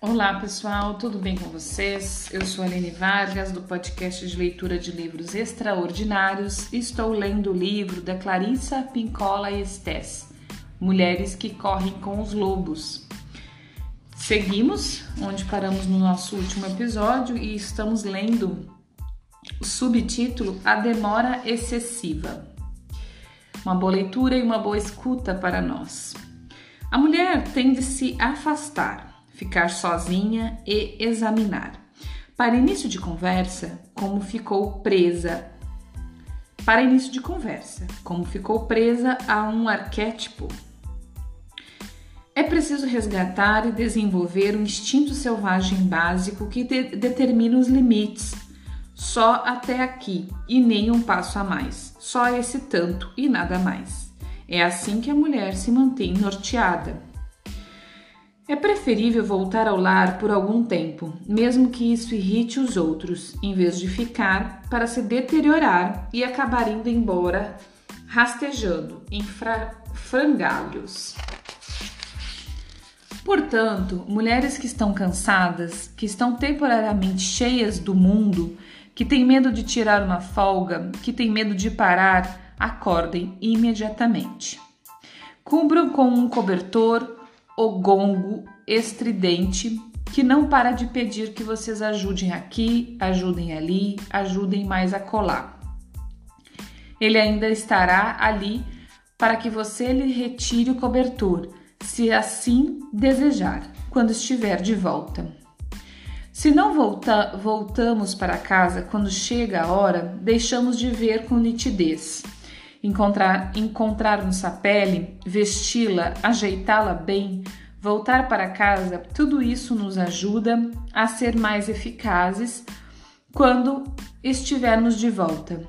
Olá pessoal, tudo bem com vocês? Eu sou a Aline Vargas do podcast de leitura de livros extraordinários e estou lendo o livro da Clarissa Pincola Estes, Mulheres que Correm com os Lobos. Seguimos onde paramos no nosso último episódio e estamos lendo o subtítulo A Demora Excessiva. Uma boa leitura e uma boa escuta para nós. A mulher tem de se afastar ficar sozinha e examinar. Para início de conversa, como ficou presa. Para início de conversa, como ficou presa a um arquétipo. É preciso resgatar e desenvolver um instinto selvagem básico que de determina os limites. Só até aqui e nem um passo a mais. Só esse tanto e nada mais. É assim que a mulher se mantém norteada é preferível voltar ao lar por algum tempo, mesmo que isso irrite os outros, em vez de ficar para se deteriorar e acabar indo embora rastejando em frangalhos. Portanto, mulheres que estão cansadas, que estão temporariamente cheias do mundo, que têm medo de tirar uma folga, que têm medo de parar, acordem imediatamente. Cubram com um cobertor o gongo estridente que não para de pedir que vocês ajudem aqui, ajudem ali, ajudem mais a colar. Ele ainda estará ali para que você lhe retire o cobertor, se assim desejar, quando estiver de volta. Se não volta, voltamos para casa quando chega a hora, deixamos de ver com nitidez. Encontrar, encontrar nossa pele, vesti-la, ajeitá-la bem, voltar para casa, tudo isso nos ajuda a ser mais eficazes quando estivermos de volta.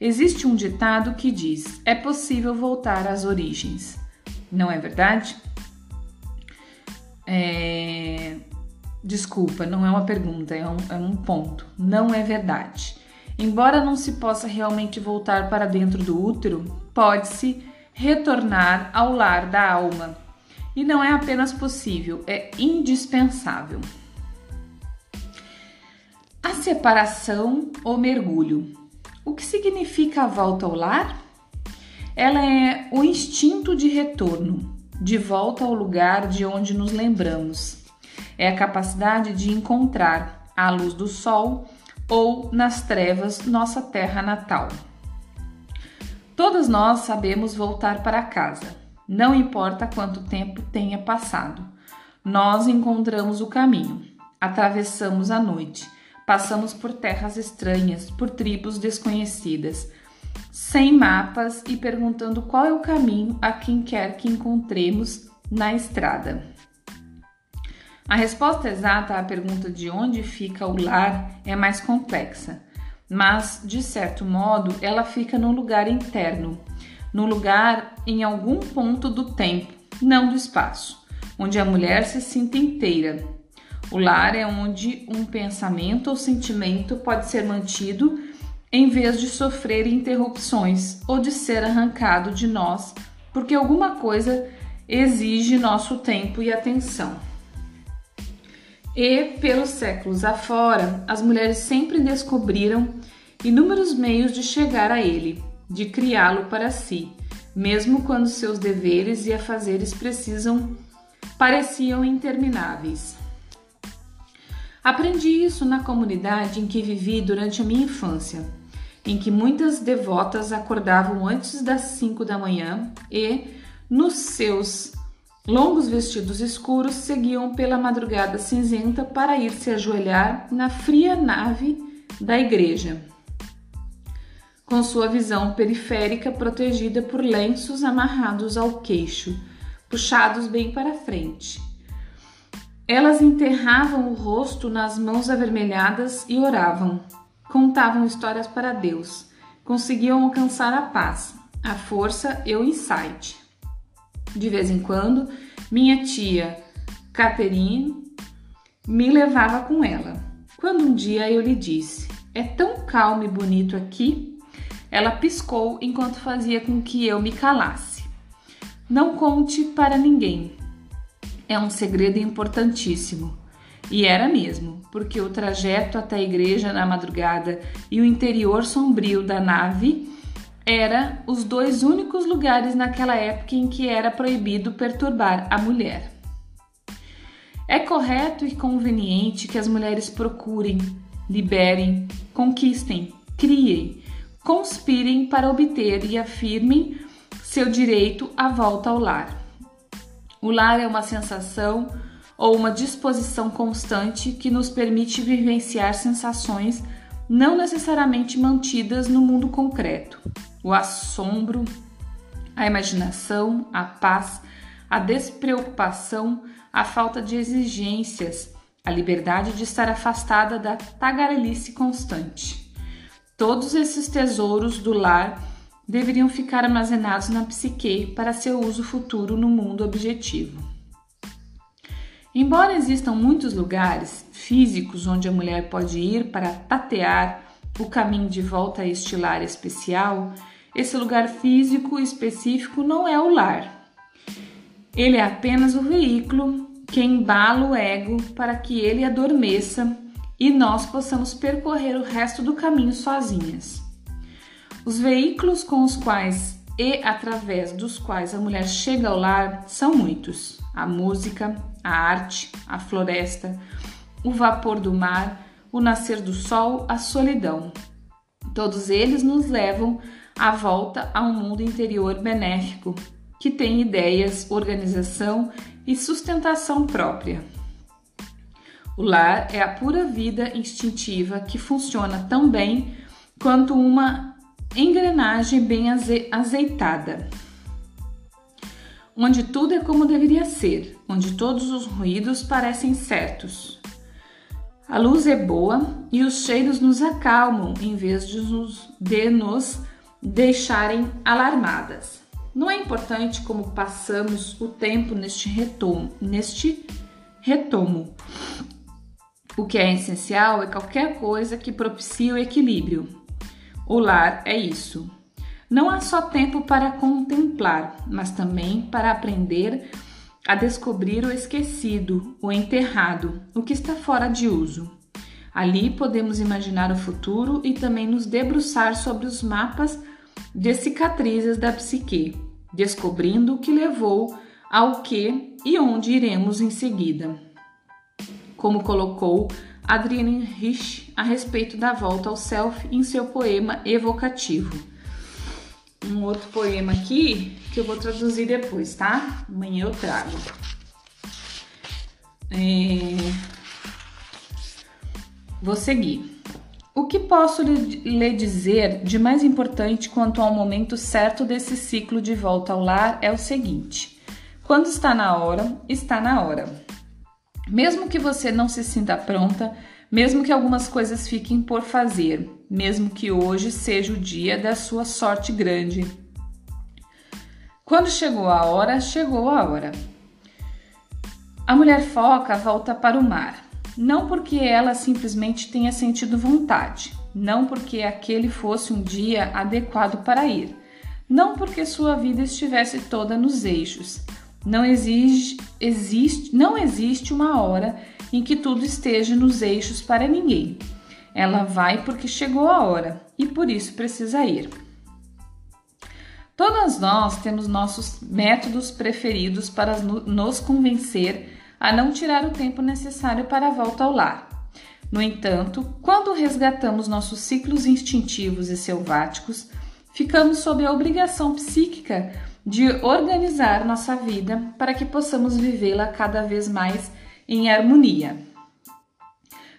Existe um ditado que diz: é possível voltar às origens. Não é verdade? É... Desculpa, não é uma pergunta, é um, é um ponto. Não é verdade. Embora não se possa realmente voltar para dentro do útero, pode-se retornar ao lar da alma. E não é apenas possível, é indispensável. A separação ou mergulho. O que significa a volta ao lar? Ela é o instinto de retorno, de volta ao lugar de onde nos lembramos. É a capacidade de encontrar, à luz do sol, ou nas trevas nossa terra natal. Todas nós sabemos voltar para casa, não importa quanto tempo tenha passado. Nós encontramos o caminho, atravessamos a noite, passamos por terras estranhas, por tribos desconhecidas, sem mapas e perguntando qual é o caminho a quem quer que encontremos na estrada. A resposta exata à pergunta de onde fica o lar é mais complexa, mas, de certo modo, ela fica num lugar interno, num lugar em algum ponto do tempo, não do espaço, onde a mulher se sinta inteira. O lar é onde um pensamento ou sentimento pode ser mantido em vez de sofrer interrupções ou de ser arrancado de nós porque alguma coisa exige nosso tempo e atenção. E, pelos séculos afora, as mulheres sempre descobriram inúmeros meios de chegar a ele, de criá-lo para si, mesmo quando seus deveres e afazeres precisam pareciam intermináveis. Aprendi isso na comunidade em que vivi durante a minha infância, em que muitas devotas acordavam antes das cinco da manhã e, nos seus Longos vestidos escuros seguiam pela madrugada cinzenta para ir se ajoelhar na fria nave da igreja, com sua visão periférica protegida por lenços amarrados ao queixo, puxados bem para frente. Elas enterravam o rosto nas mãos avermelhadas e oravam. Contavam histórias para Deus. Conseguiam alcançar a paz, a força e o insight. De vez em quando, minha tia Catherine me levava com ela. Quando um dia eu lhe disse: É tão calmo e bonito aqui, ela piscou enquanto fazia com que eu me calasse. Não conte para ninguém. É um segredo importantíssimo. E era mesmo, porque o trajeto até a igreja na madrugada e o interior sombrio da nave era os dois únicos lugares naquela época em que era proibido perturbar a mulher. É correto e conveniente que as mulheres procurem, liberem, conquistem, criem, conspirem para obter e afirmem seu direito à volta ao lar. O lar é uma sensação ou uma disposição constante que nos permite vivenciar sensações não necessariamente mantidas no mundo concreto. O assombro, a imaginação, a paz, a despreocupação, a falta de exigências, a liberdade de estar afastada da tagarelice constante. Todos esses tesouros do lar deveriam ficar armazenados na psique para seu uso futuro no mundo objetivo. Embora existam muitos lugares físicos onde a mulher pode ir para tatear o caminho de volta a este lar especial, esse lugar físico específico não é o lar. Ele é apenas o veículo que embala o ego para que ele adormeça e nós possamos percorrer o resto do caminho sozinhas. Os veículos com os quais e através dos quais a mulher chega ao lar são muitos: a música, a arte, a floresta, o vapor do mar, o nascer do sol, a solidão. Todos eles nos levam à volta a um mundo interior benéfico que tem ideias, organização e sustentação própria. O lar é a pura vida instintiva que funciona tão bem quanto uma engrenagem bem azeitada onde tudo é como deveria ser, onde todos os ruídos parecem certos. A luz é boa e os cheiros nos acalmam em vez de nos, de nos deixarem alarmadas. Não é importante como passamos o tempo neste retomo, neste retomo. O que é essencial é qualquer coisa que propicie o equilíbrio. O lar é isso. Não há só tempo para contemplar, mas também para aprender a descobrir o esquecido, o enterrado, o que está fora de uso. Ali podemos imaginar o futuro e também nos debruçar sobre os mapas de cicatrizes da psique, descobrindo o que levou ao que e onde iremos em seguida. Como colocou Adrienne Rich a respeito da volta ao self em seu poema evocativo um outro poema aqui que eu vou traduzir depois, tá? Amanhã eu trago. É... Vou seguir. O que posso lhe dizer de mais importante quanto ao momento certo desse ciclo de volta ao lar é o seguinte: quando está na hora, está na hora. Mesmo que você não se sinta pronta, mesmo que algumas coisas fiquem por fazer, mesmo que hoje seja o dia da sua sorte grande. Quando chegou a hora, chegou a hora. A mulher foca volta para o mar, não porque ela simplesmente tenha sentido vontade, não porque aquele fosse um dia adequado para ir, não porque sua vida estivesse toda nos eixos. Não exige, existe, não existe uma hora em que tudo esteja nos eixos para ninguém. Ela vai porque chegou a hora e por isso precisa ir. Todas nós temos nossos métodos preferidos para nos convencer a não tirar o tempo necessário para a volta ao lar. No entanto, quando resgatamos nossos ciclos instintivos e selváticos, ficamos sob a obrigação psíquica de organizar nossa vida para que possamos vivê-la cada vez mais em harmonia.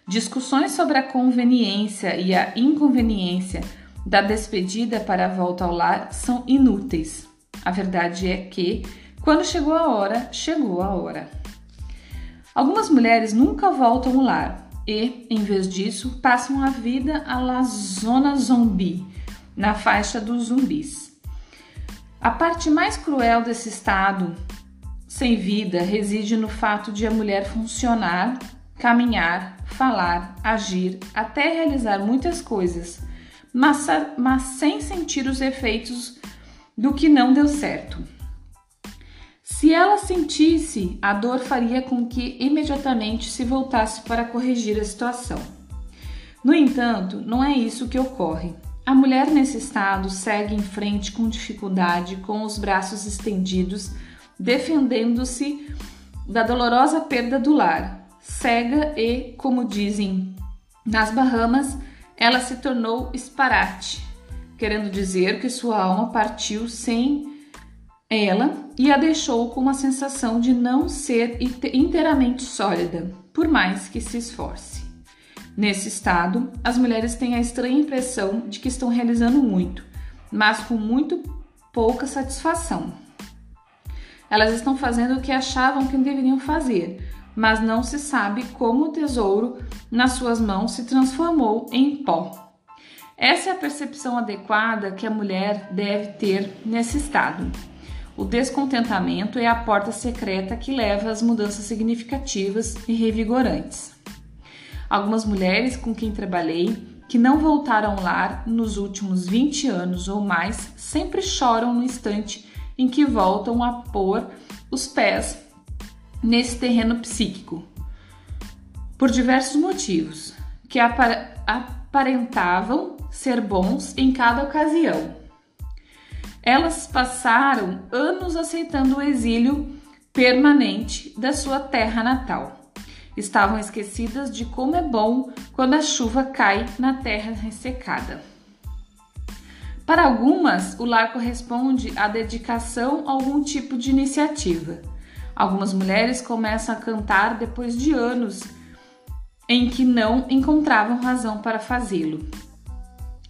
Discussões sobre a conveniência e a inconveniência da despedida para a volta ao lar são inúteis. A verdade é que, quando chegou a hora, chegou a hora. Algumas mulheres nunca voltam ao lar e, em vez disso, passam a vida à la zona zumbi, na faixa dos zumbis. A parte mais cruel desse estado sem vida reside no fato de a mulher funcionar, caminhar, falar, agir, até realizar muitas coisas, mas, mas sem sentir os efeitos do que não deu certo. Se ela sentisse, a dor faria com que imediatamente se voltasse para corrigir a situação. No entanto, não é isso que ocorre. A mulher nesse estado segue em frente com dificuldade, com os braços estendidos, defendendo-se da dolorosa perda do lar. Cega e, como dizem nas Bahamas, ela se tornou esparate, querendo dizer que sua alma partiu sem ela e a deixou com uma sensação de não ser inteiramente sólida, por mais que se esforce. Nesse estado, as mulheres têm a estranha impressão de que estão realizando muito, mas com muito pouca satisfação. Elas estão fazendo o que achavam que deveriam fazer, mas não se sabe como o tesouro nas suas mãos se transformou em pó. Essa é a percepção adequada que a mulher deve ter nesse estado. O descontentamento é a porta secreta que leva às mudanças significativas e revigorantes. Algumas mulheres com quem trabalhei que não voltaram ao lar nos últimos 20 anos ou mais sempre choram no instante em que voltam a pôr os pés nesse terreno psíquico, por diversos motivos, que aparentavam ser bons em cada ocasião. Elas passaram anos aceitando o exílio permanente da sua terra natal estavam esquecidas de como é bom quando a chuva cai na terra ressecada. Para algumas, o lar corresponde à dedicação a algum tipo de iniciativa. Algumas mulheres começam a cantar depois de anos em que não encontravam razão para fazê-lo.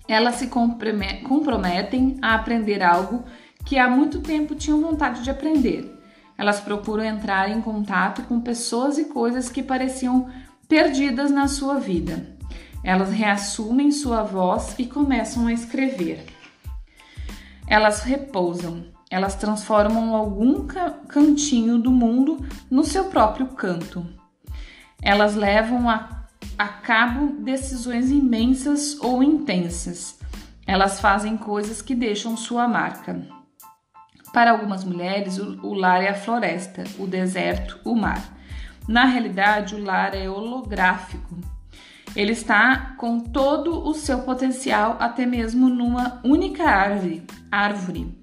Elas se comprometem a aprender algo que há muito tempo tinham vontade de aprender elas procuram entrar em contato com pessoas e coisas que pareciam perdidas na sua vida. Elas reassumem sua voz e começam a escrever. Elas repousam, elas transformam algum cantinho do mundo no seu próprio canto. Elas levam a, a cabo decisões imensas ou intensas. Elas fazem coisas que deixam sua marca. Para algumas mulheres, o, lar é a floresta, o deserto, o mar. Na realidade, o lar é holográfico. Ele está com todo o seu potencial, até mesmo numa única árvore, árvore,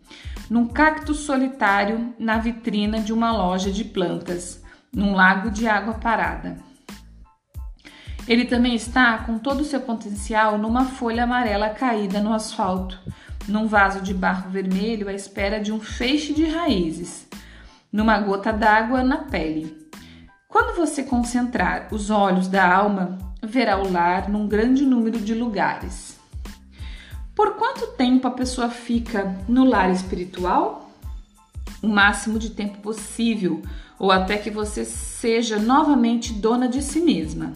num cacto solitário na vitrina de uma loja de plantas, num lago de água parada. Ele também está com todo o seu potencial numa folha amarela caída no asfalto, num vaso de barro vermelho à espera de um feixe de raízes, numa gota d'água na pele. Quando você concentrar os olhos da alma, verá o lar num grande número de lugares. Por quanto tempo a pessoa fica no lar espiritual? O máximo de tempo possível, ou até que você seja novamente dona de si mesma.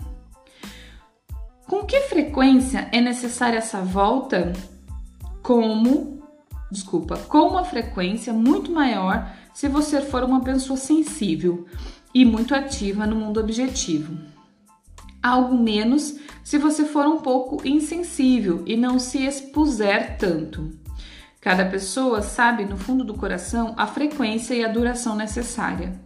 Com que frequência é necessária essa volta como, desculpa, com uma frequência muito maior se você for uma pessoa sensível e muito ativa no mundo objetivo. Algo menos se você for um pouco insensível e não se expuser tanto. Cada pessoa sabe no fundo do coração a frequência e a duração necessária.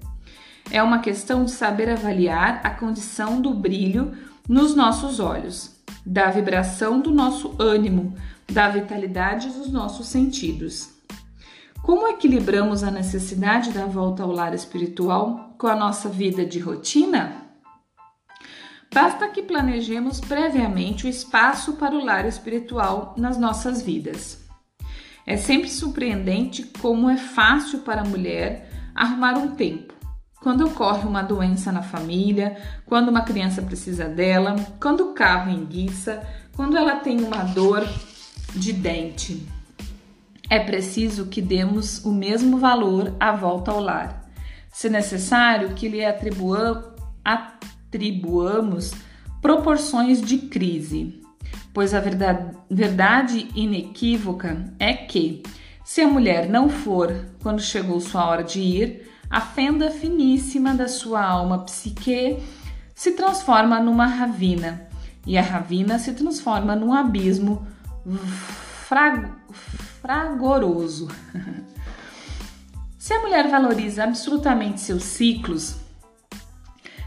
É uma questão de saber avaliar a condição do brilho nos nossos olhos, da vibração do nosso ânimo, da vitalidade dos nossos sentidos. Como equilibramos a necessidade da volta ao lar espiritual com a nossa vida de rotina? Basta que planejemos previamente o espaço para o lar espiritual nas nossas vidas. É sempre surpreendente como é fácil para a mulher arrumar um tempo. Quando ocorre uma doença na família, quando uma criança precisa dela, quando o carro enguiça, quando ela tem uma dor de dente. É preciso que demos o mesmo valor à volta ao lar. Se necessário, que lhe atribuamos proporções de crise, pois a verdade, verdade inequívoca é que, se a mulher não for quando chegou sua hora de ir, a fenda finíssima da sua alma psique se transforma numa ravina, e a ravina se transforma num abismo frag, fragoroso. Se a mulher valoriza absolutamente seus ciclos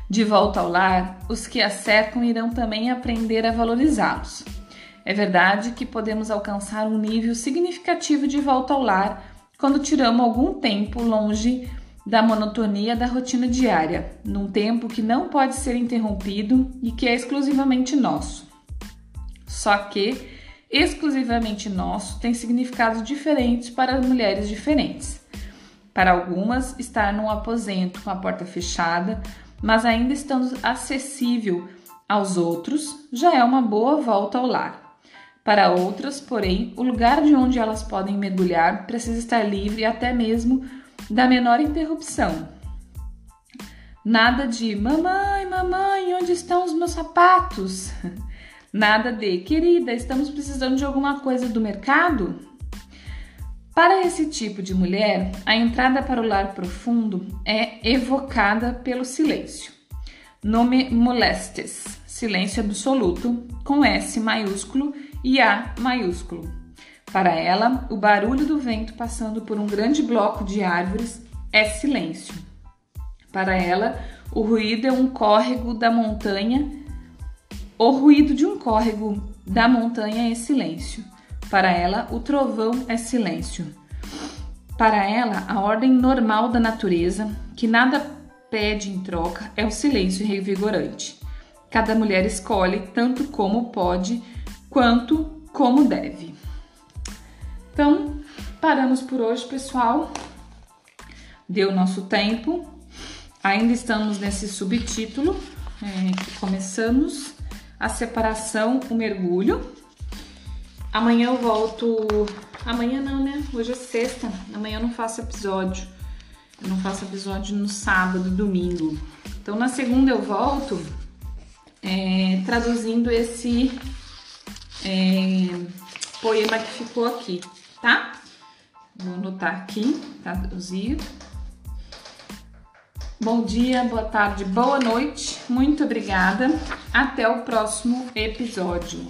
de volta ao lar, os que a cercam irão também aprender a valorizá-los. É verdade que podemos alcançar um nível significativo de volta ao lar quando tiramos algum tempo longe da monotonia da rotina diária, num tempo que não pode ser interrompido e que é exclusivamente nosso. Só que exclusivamente nosso tem significados diferentes para mulheres diferentes. Para algumas, estar num aposento com a porta fechada, mas ainda estando acessível aos outros, já é uma boa volta ao lar. Para outras, porém, o lugar de onde elas podem mergulhar precisa estar livre até mesmo da menor interrupção. Nada de mamãe, mamãe, onde estão os meus sapatos? Nada de querida, estamos precisando de alguma coisa do mercado? Para esse tipo de mulher, a entrada para o lar profundo é evocada pelo silêncio. Nome molestes, silêncio absoluto, com S maiúsculo e A maiúsculo. Para ela, o barulho do vento passando por um grande bloco de árvores é silêncio. Para ela, o ruído é um córrego da montanha. O ruído de um córrego da montanha é silêncio. Para ela, o trovão é silêncio. Para ela, a ordem normal da natureza, que nada pede em troca, é o silêncio revigorante. Cada mulher escolhe tanto como pode, quanto como deve. Então, paramos por hoje, pessoal. Deu nosso tempo. Ainda estamos nesse subtítulo é, que começamos a separação, o mergulho. Amanhã eu volto. Amanhã não, né? Hoje é sexta. Amanhã eu não faço episódio. Eu não faço episódio no sábado, domingo. Então na segunda eu volto é, traduzindo esse é, poema que ficou aqui, tá? Vou anotar aqui, traduzir. Bom dia, boa tarde, boa noite. Muito obrigada. Até o próximo episódio.